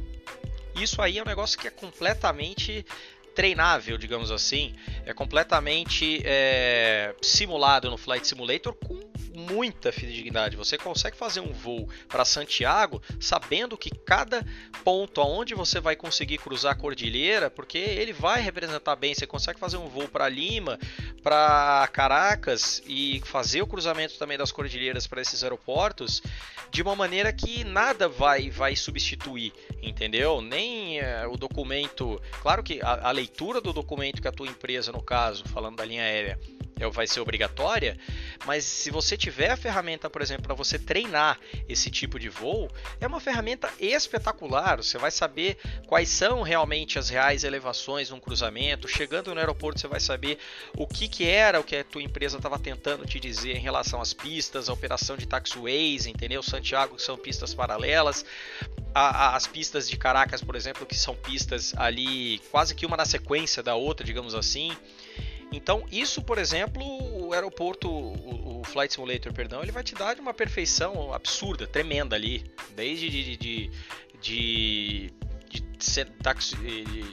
D: Isso aí é um negócio que é completamente treinável, digamos assim, é completamente é, simulado no Flight Simulator com muita fidelidade. Você consegue fazer um voo para Santiago sabendo que cada ponto aonde você vai conseguir cruzar a cordilheira, porque ele vai representar bem. Você consegue fazer um voo para Lima, para Caracas e fazer o cruzamento também das cordilheiras para esses aeroportos de uma maneira que nada vai vai substituir, entendeu? Nem é, o documento, claro que a, a leitura do documento que a tua empresa, no caso, falando da linha aérea, vai ser obrigatória, Mas se você tiver a ferramenta, por exemplo, para você treinar esse tipo de voo, é uma ferramenta espetacular. Você vai saber quais são realmente as reais elevações num cruzamento. Chegando no aeroporto, você vai saber o que, que era o que a tua empresa estava tentando te dizer em relação às pistas, a operação de taxiways, entendeu? Santiago, que são pistas paralelas. A, a, as pistas de Caracas, por exemplo, que são pistas ali quase que uma na sequência da outra, digamos assim. Então, isso, por exemplo, o aeroporto, o, o, Flight Simulator, perdão, ele vai te dar uma perfeição absurda, tremenda ali. Desde de, de, de, de, taxi,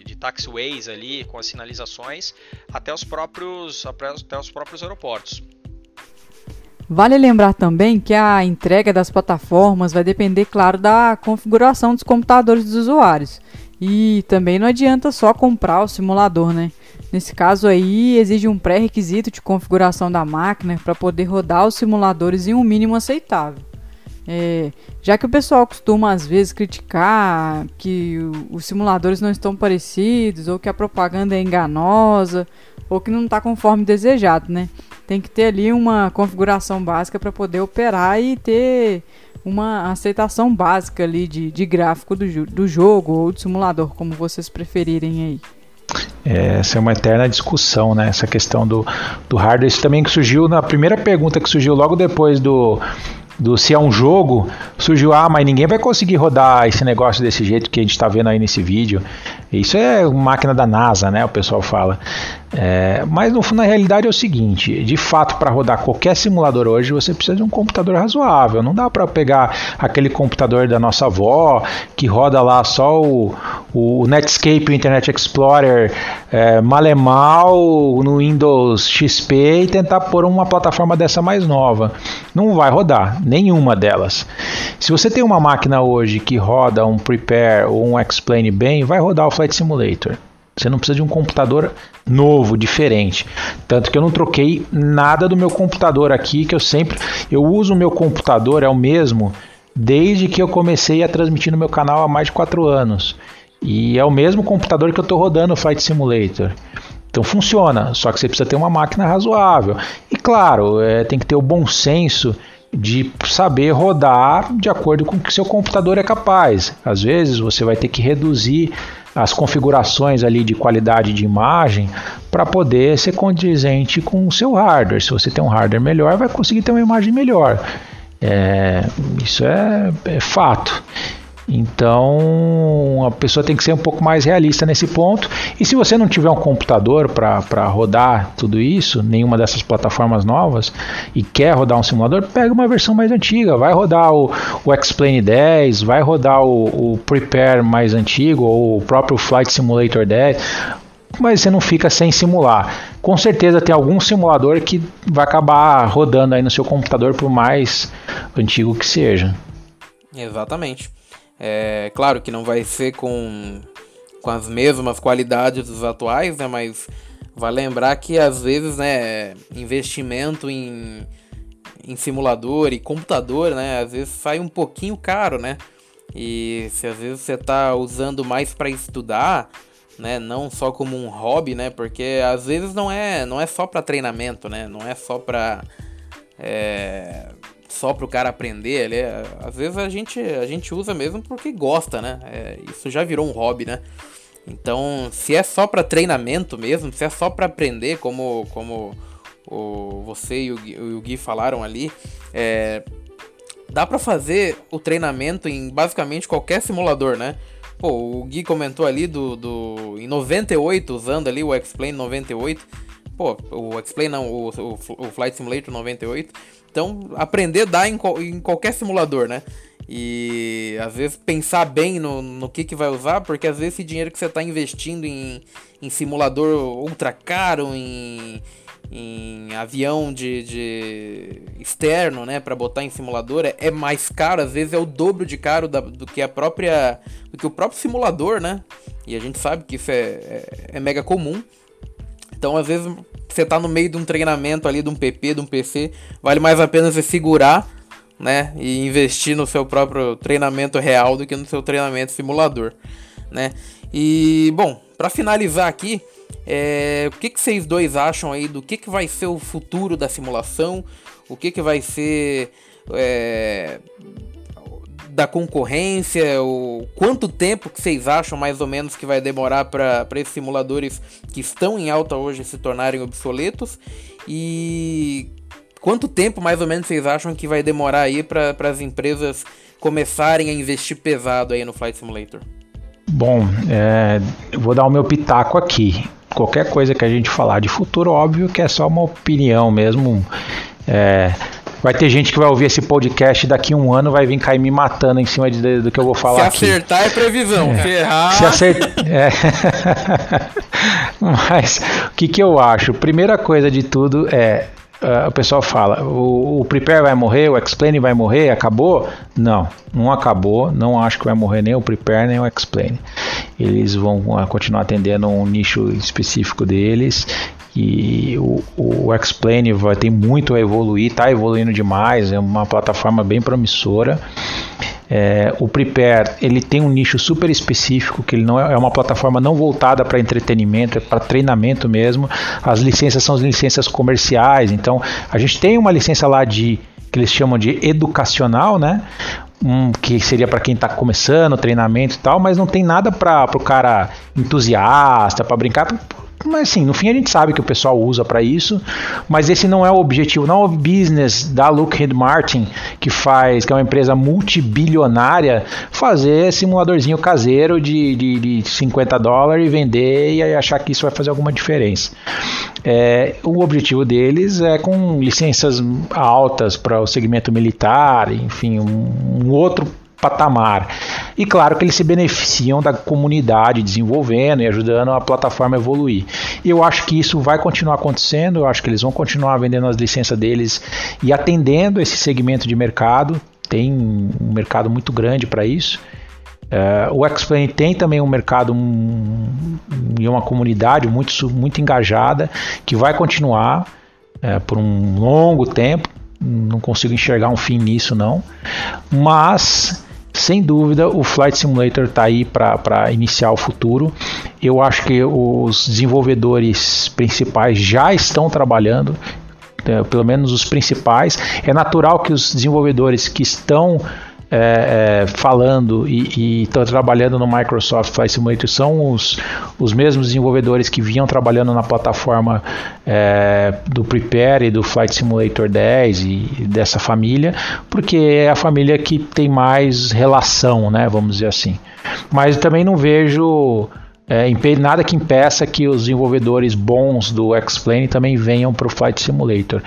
D: de taxiways ali, com as sinalizações, até os próprios, até os próprios aeroportos.
B: Vale lembrar também que a entrega das plataformas vai depender, claro, da configuração dos computadores dos usuários. E também não adianta só comprar o simulador, né? Nesse caso aí, exige um pré-requisito de configuração da máquina para poder rodar os simuladores em um mínimo aceitável. É, já que o pessoal costuma às vezes criticar que os simuladores não estão parecidos, ou que a propaganda é enganosa, ou que não está conforme desejado, né? Tem que ter ali uma configuração básica para poder operar e ter uma aceitação básica ali de, de gráfico do, do jogo ou do simulador, como vocês preferirem aí.
C: Essa é uma eterna discussão, né? Essa questão do, do hardware. Isso também que surgiu na primeira pergunta que surgiu logo depois do, do se é um jogo, surgiu, ah, mas ninguém vai conseguir rodar esse negócio desse jeito que a gente está vendo aí nesse vídeo. Isso é máquina da NASA, né? O pessoal fala. É, mas no, na realidade é o seguinte: de fato, para rodar qualquer simulador hoje, você precisa de um computador razoável. Não dá para pegar aquele computador da nossa avó que roda lá só o, o Netscape, o Internet Explorer, é, malemal no Windows XP e tentar pôr uma plataforma dessa mais nova. Não vai rodar nenhuma delas. Se você tem uma máquina hoje que roda um Prepare ou um Explain bem, vai rodar o Flight Simulator. Você não precisa de um computador novo, diferente. Tanto que eu não troquei nada do meu computador aqui, que eu sempre eu uso o meu computador é o mesmo desde que eu comecei a transmitir no meu canal há mais de 4 anos. E é o mesmo computador que eu estou rodando o Flight Simulator. Então funciona, só que você precisa ter uma máquina razoável. E claro, é, tem que ter o bom senso de saber rodar de acordo com o que seu computador é capaz. Às vezes você vai ter que reduzir as configurações ali de qualidade de imagem para poder ser condizente com o seu hardware. Se você tem um hardware melhor, vai conseguir ter uma imagem melhor. É, isso é, é fato. Então a pessoa tem que ser um pouco mais realista nesse ponto. E se você não tiver um computador para rodar tudo isso, nenhuma dessas plataformas novas, e quer rodar um simulador, pega uma versão mais antiga. Vai rodar o, o Explain 10, vai rodar o, o Prepare mais antigo, ou o próprio Flight Simulator 10 mas você não fica sem simular. Com certeza tem algum simulador que vai acabar rodando aí no seu computador, por mais antigo que seja.
A: Exatamente. É claro que não vai ser com, com as mesmas qualidades dos atuais, né? Mas vai lembrar que às vezes, né, investimento em, em simulador e computador, né, às vezes sai um pouquinho caro, né? E se às vezes você está usando mais para estudar, né, não só como um hobby, né? Porque às vezes não é, não é só para treinamento, né? Não é só para é, só para o cara aprender, ele é, às vezes a gente, a gente usa mesmo porque gosta, né? É, isso já virou um hobby, né? Então, se é só para treinamento mesmo, se é só para aprender, como, como o, você e o, Gui, o Gui falaram ali, é, dá para fazer o treinamento em basicamente qualquer simulador, né? Pô, o Gui comentou ali do, do em 98, usando ali o X-Plane 98. Pô, o X-Plane não, o, o, o Flight Simulator 98 então, aprender dá em, em qualquer simulador, né? E às vezes pensar bem no, no que, que vai usar, porque às vezes esse dinheiro que você está investindo em, em simulador ultra caro, em, em avião de, de externo, né, para botar em simulador é, é, mais caro, às vezes é o dobro de caro da, do que a própria, do que o próprio simulador, né? E a gente sabe que isso é, é, é mega comum. Então, às vezes você tá no meio de um treinamento ali, de um PP, de um PC, vale mais a pena você segurar, né? E investir no seu próprio treinamento real do que no seu treinamento simulador, né? E, bom, para finalizar aqui, é, o que, que vocês dois acham aí do que, que vai ser o futuro da simulação? o que, que vai ser é, da concorrência, o quanto tempo que vocês acham mais ou menos que vai demorar para esses simuladores que estão em alta hoje se tornarem obsoletos e quanto tempo mais ou menos vocês acham que vai demorar aí para as empresas começarem a investir pesado aí no Flight Simulator?
C: Bom, é, vou dar o meu pitaco aqui. Qualquer coisa que a gente falar de futuro, óbvio que é só uma opinião mesmo. É, Vai ter gente que vai ouvir esse podcast daqui a um ano vai vir cair me matando em cima de, do que eu vou falar. Se
A: aqui. acertar é previsão, é. ferrar. Se acertar.
C: É. Mas o que, que eu acho? Primeira coisa de tudo é. Uh, o pessoal fala, o, o Prepare vai morrer, o Explain vai morrer, acabou? Não, não acabou, não acho que vai morrer nem o Prepare nem o Explain. Eles vão continuar atendendo um nicho específico deles e o, o Explain vai ter muito a evoluir, está evoluindo demais, é uma plataforma bem promissora. É, o Prepare ele tem um nicho super específico que ele não é, é uma plataforma não voltada para entretenimento, é para treinamento mesmo. As licenças são as licenças comerciais, então a gente tem uma licença lá de que eles chamam de educacional, né? Um, que seria para quem está começando, treinamento e tal, mas não tem nada para o cara entusiasta, para brincar, mas assim, no fim a gente sabe que o pessoal usa para isso, mas esse não é o objetivo, não é o business da Lockheed Martin que faz, que é uma empresa multibilionária, fazer simuladorzinho caseiro de, de, de 50 dólares e vender e achar que isso vai fazer alguma diferença. É, o objetivo deles é com licenças altas para o segmento militar, enfim, um, um outro patamar. E claro que eles se beneficiam da comunidade desenvolvendo e ajudando a plataforma a evoluir. E eu acho que isso vai continuar acontecendo, eu acho que eles vão continuar vendendo as licenças deles e atendendo esse segmento de mercado. Tem um mercado muito grande para isso. Uh, o Explain tem também um mercado um, e uma comunidade muito, muito engajada que vai continuar uh, por um longo tempo. Não consigo enxergar um fim nisso, não. Mas sem dúvida, o Flight Simulator está aí para iniciar o futuro. Eu acho que os desenvolvedores principais já estão trabalhando, é, pelo menos os principais. É natural que os desenvolvedores que estão é, é, falando e estão trabalhando no Microsoft Flight Simulator são os, os mesmos desenvolvedores que vinham trabalhando na plataforma é, do Prepare e do Flight Simulator 10 e, e dessa família, porque é a família que tem mais relação, né, vamos dizer assim. Mas também não vejo é, nada que impeça que os desenvolvedores bons do X-Plane também venham para o Flight Simulator.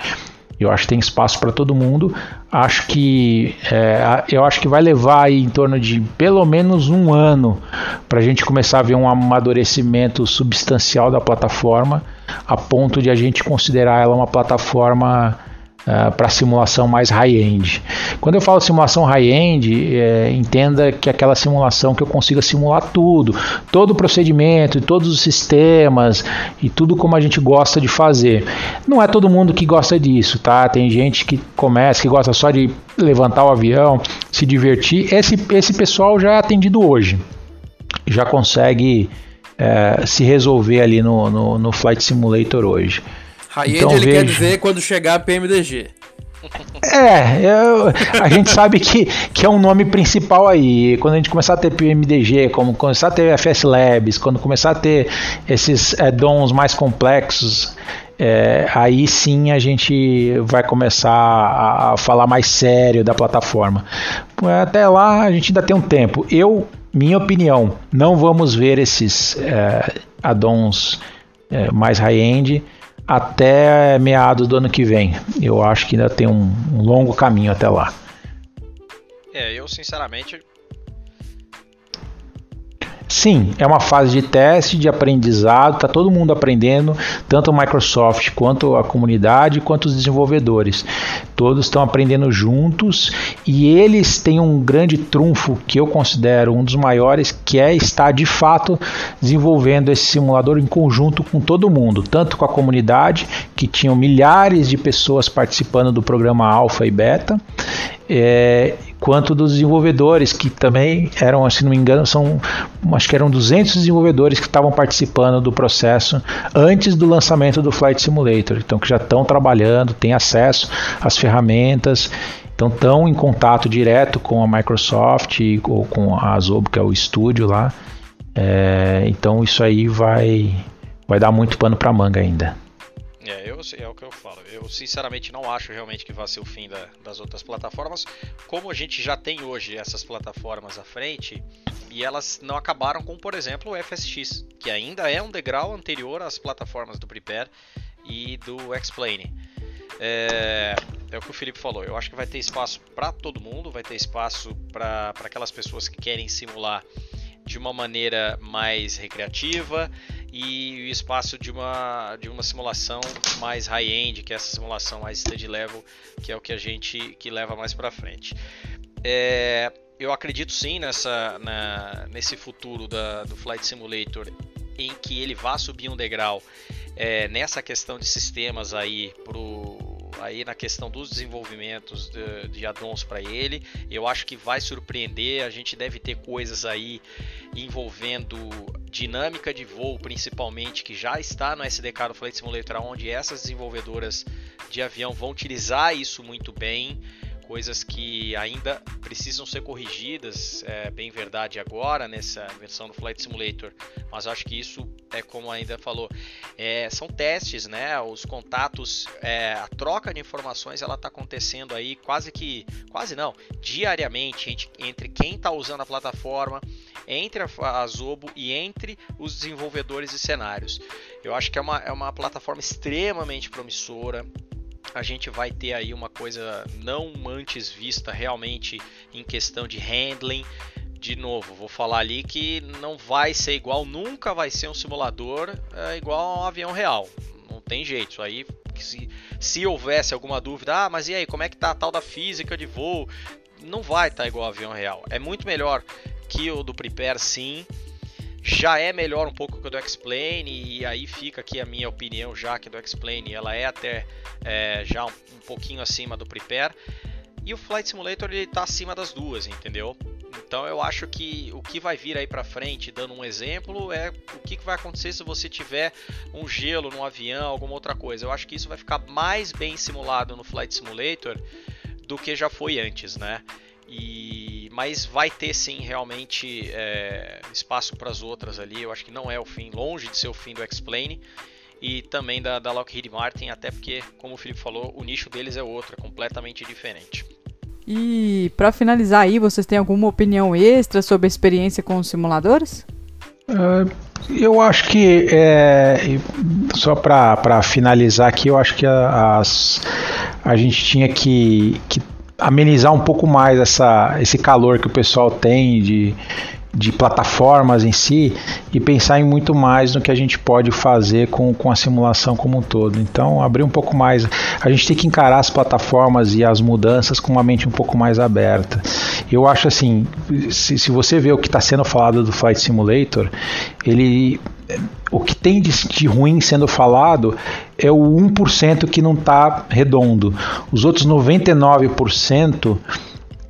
C: Eu acho que tem espaço para todo mundo. Acho que é, eu acho que vai levar aí em torno de pelo menos um ano para a gente começar a ver um amadurecimento substancial da plataforma, a ponto de a gente considerar ela uma plataforma uh, ah, para simulação mais high-end. Quando eu falo simulação high-end, é, entenda que é aquela simulação que eu consiga simular tudo, todo o procedimento, todos os sistemas e tudo como a gente gosta de fazer. Não é todo mundo que gosta disso, tá? Tem gente que começa, que gosta só de levantar o avião, se divertir. Esse, esse pessoal já é atendido hoje, já consegue é, se resolver ali no, no, no Flight Simulator hoje.
A: High-end então, ele vejo... quer dizer quando chegar a PMDG.
C: É, eu, a gente sabe que, que é um nome principal aí. Quando a gente começar a ter PMDG, como começar a ter FS Labs, quando começar a ter esses add-ons mais complexos, é, aí sim a gente vai começar a, falar mais sério da plataforma. Até lá a gente ainda tem um tempo. Eu, minha opinião, não vamos ver esses é, add-ons é, mais high-end até meados do ano que vem. Eu acho que ainda tem um, um longo caminho até lá.
D: É, eu sinceramente
C: Sim, é uma fase de teste, de aprendizado, está todo mundo aprendendo, tanto a Microsoft quanto a comunidade, quanto os desenvolvedores. Todos estão aprendendo juntos e eles têm um grande trunfo que eu considero um dos maiores, que é estar de fato desenvolvendo esse simulador em conjunto com todo mundo, tanto com a comunidade, que tinham milhares de pessoas participando do programa Alpha e Beta, é, quanto dos desenvolvedores, que também eram, se não me engano, são, acho que eram 200 desenvolvedores que estavam participando do processo antes do lançamento do Flight Simulator, então que já estão trabalhando, têm acesso às ferramentas, então estão em contato direto com a Microsoft ou com a Azobo, que é o estúdio lá. É, então isso aí vai, vai dar muito pano para manga ainda.
D: É, eu, é o que eu falo. Eu sinceramente não acho realmente que vai ser o fim da, das outras plataformas. Como a gente já tem hoje essas plataformas à frente, e elas não acabaram com, por exemplo, o FSX, que ainda é um degrau anterior às plataformas do Prepare e do Explain. É, é o que o Felipe falou. Eu acho que vai ter espaço para todo mundo, vai ter espaço para aquelas pessoas que querem simular de uma maneira mais recreativa e o espaço de uma, de uma simulação mais high-end, que é essa simulação mais steady level, que é o que a gente que leva mais para frente. É, eu acredito sim nessa, na, nesse futuro da, do Flight Simulator em que ele vá subir um degrau é, nessa questão de sistemas aí pro aí na questão dos desenvolvimentos de, de addons para ele. Eu acho que vai surpreender. A gente deve ter coisas aí envolvendo dinâmica de voo, principalmente, que já está no SDK do Flight Simulator, onde essas desenvolvedoras de avião vão utilizar isso muito bem coisas que ainda precisam ser corrigidas, é bem verdade agora nessa versão do Flight Simulator, mas acho que isso é como ainda falou, é, são testes, né? Os contatos, é, a troca de informações ela está acontecendo aí quase que, quase não, diariamente entre, entre quem está usando a plataforma, entre a, a Zobo e entre os desenvolvedores de cenários. Eu acho que é uma, é uma plataforma extremamente promissora a gente vai ter aí uma coisa não antes vista realmente em questão de handling. De novo, vou falar ali que não vai ser igual, nunca vai ser um simulador é, igual a um avião real. Não tem jeito. Isso aí, se, se houvesse alguma dúvida, ah, mas e aí, como é que tá a tal da física de voo? Não vai estar tá igual ao avião real. É muito melhor que o do Prepare, sim já é melhor um pouco que o do Explain e aí fica aqui a minha opinião já que do Explain ela é até é, já um, um, pouquinho acima do Prepare e o Flight Simulator ele está acima das duas, entendeu? Então eu acho que o que vai vir aí para frente, dando um exemplo, é o que vai acontecer se você tiver um gelo no avião, alguma outra coisa. Eu acho que isso vai ficar mais bem simulado no Flight Simulator do que já foi antes, né? E, mas vai ter sim realmente é, espaço para as outras ali. Eu acho que não é o fim, longe de ser o fim do Explain e também da, da Lockheed Martin, até porque, como o Felipe falou, o nicho deles é outro, é completamente diferente.
B: E para finalizar aí, vocês têm alguma opinião extra sobre a experiência com os simuladores?
C: Uh, eu acho que, é, só para finalizar aqui, eu acho que a, as, a gente tinha que, que amenizar um pouco mais essa, esse calor que o pessoal tem de, de plataformas em si e pensar em muito mais no que a gente pode fazer com, com a simulação como um todo. Então, abrir um pouco mais. A gente tem que encarar as plataformas e as mudanças com uma mente um pouco mais aberta. Eu acho assim: se, se você vê o que está sendo falado do Flight Simulator, ele o que tem de, de, ruim sendo falado é o 1% que não está redondo. Os outros 99%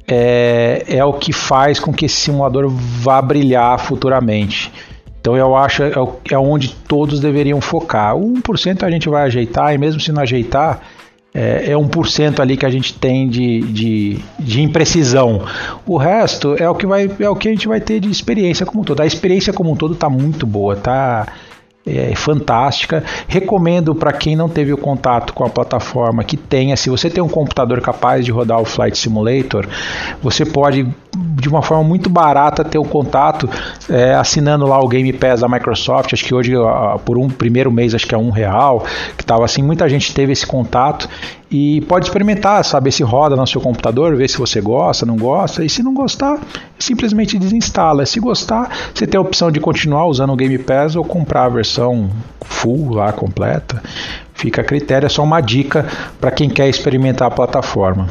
C: é, é o que faz com que esse simulador vá brilhar futuramente. Então eu acho é, é onde todos deveriam focar. O 1% a gente vai ajeitar, e mesmo se não ajeitar, é, é 1% ali que a gente tem de, de, de, imprecisão. O resto é o que vai é o que a gente vai ter de experiência como um todo. A experiência como um todo está muito boa, tá é fantástica. Recomendo para quem não teve o contato com a plataforma que tenha. Se você tem um computador capaz de rodar o Flight Simulator, você pode de uma forma muito barata ter o um contato é, assinando lá o Game Pass da Microsoft. Acho que hoje por um primeiro mês acho que é um real, que estava assim. Muita gente teve esse contato e pode experimentar, saber se roda no seu computador, ver se você gosta, não gosta, e se não gostar, simplesmente desinstala. Se gostar, você tem a opção de continuar usando o Game Pass ou comprar a versão full lá completa. Fica a critério, é só uma dica para quem quer experimentar a plataforma.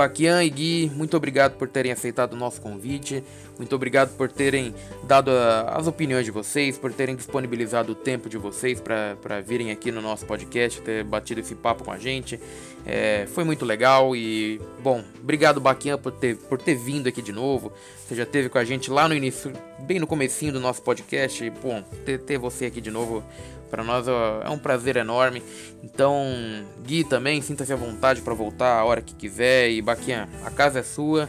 A: Baquian e Gui, muito obrigado por terem aceitado o nosso convite. Muito obrigado por terem dado a, as opiniões de vocês, por terem disponibilizado o tempo de vocês para virem aqui no nosso podcast, ter batido esse papo com a gente. É, foi muito legal e, bom, obrigado Baquian por ter, por ter vindo aqui de novo. Você já esteve com a gente lá no início, bem no comecinho do nosso podcast. E, bom, ter, ter você aqui de novo para nós é um prazer enorme. Então, Gui também, sinta-se à vontade para voltar a hora que quiser. E Baquian, a casa é sua,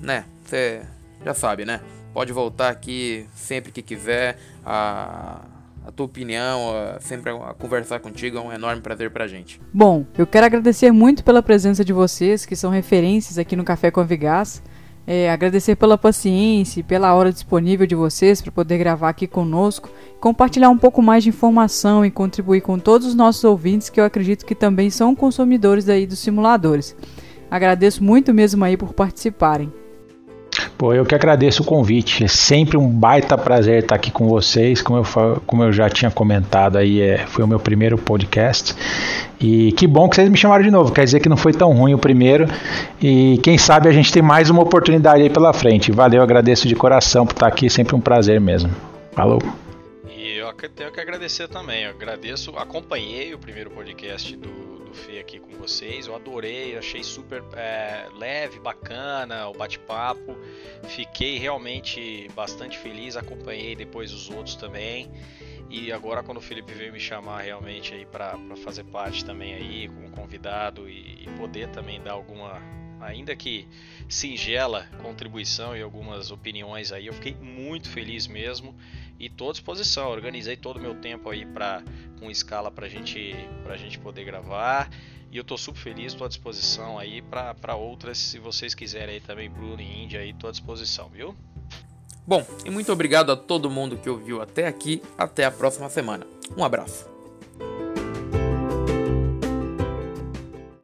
A: né? Você já sabe, né? Pode voltar aqui sempre que quiser. A, a tua opinião, a, sempre a, a, conversar contigo é um enorme prazer pra gente.
B: Bom, eu quero agradecer muito pela presença de vocês, que são referências aqui no Café com Vigás. É, agradecer pela paciência e pela hora disponível de vocês para poder gravar aqui conosco, compartilhar um pouco mais de informação e contribuir com todos os nossos ouvintes que eu acredito que também são consumidores aí dos simuladores. Agradeço muito mesmo aí por participarem.
C: Pô, eu que agradeço o convite. É sempre um baita prazer estar aqui com vocês. Como eu, como eu já tinha comentado aí, é, foi o meu primeiro podcast. E que bom que vocês me chamaram de novo. Quer dizer que não foi tão ruim o primeiro. E quem sabe a gente tem mais uma oportunidade aí pela frente. Valeu, agradeço de coração por estar aqui. Sempre um prazer mesmo. Falou.
D: E eu tenho que agradecer também. Eu agradeço, acompanhei o primeiro podcast do do Fê aqui com vocês. Eu adorei, achei super é, leve, bacana o bate-papo. Fiquei realmente bastante feliz, acompanhei depois os outros também. E agora quando o Felipe veio me chamar realmente aí para fazer parte também aí como convidado e, e poder também dar alguma ainda que singela contribuição e algumas opiniões aí. Eu fiquei muito feliz mesmo e estou à disposição. Organizei todo o meu tempo aí para com escala para gente a gente poder gravar e eu estou super feliz, estou à disposição aí para outras, se vocês quiserem aí também, Bruno e Índia aí, estou à disposição, viu?
A: Bom, e muito obrigado a todo mundo que ouviu até aqui. Até a próxima semana. Um abraço.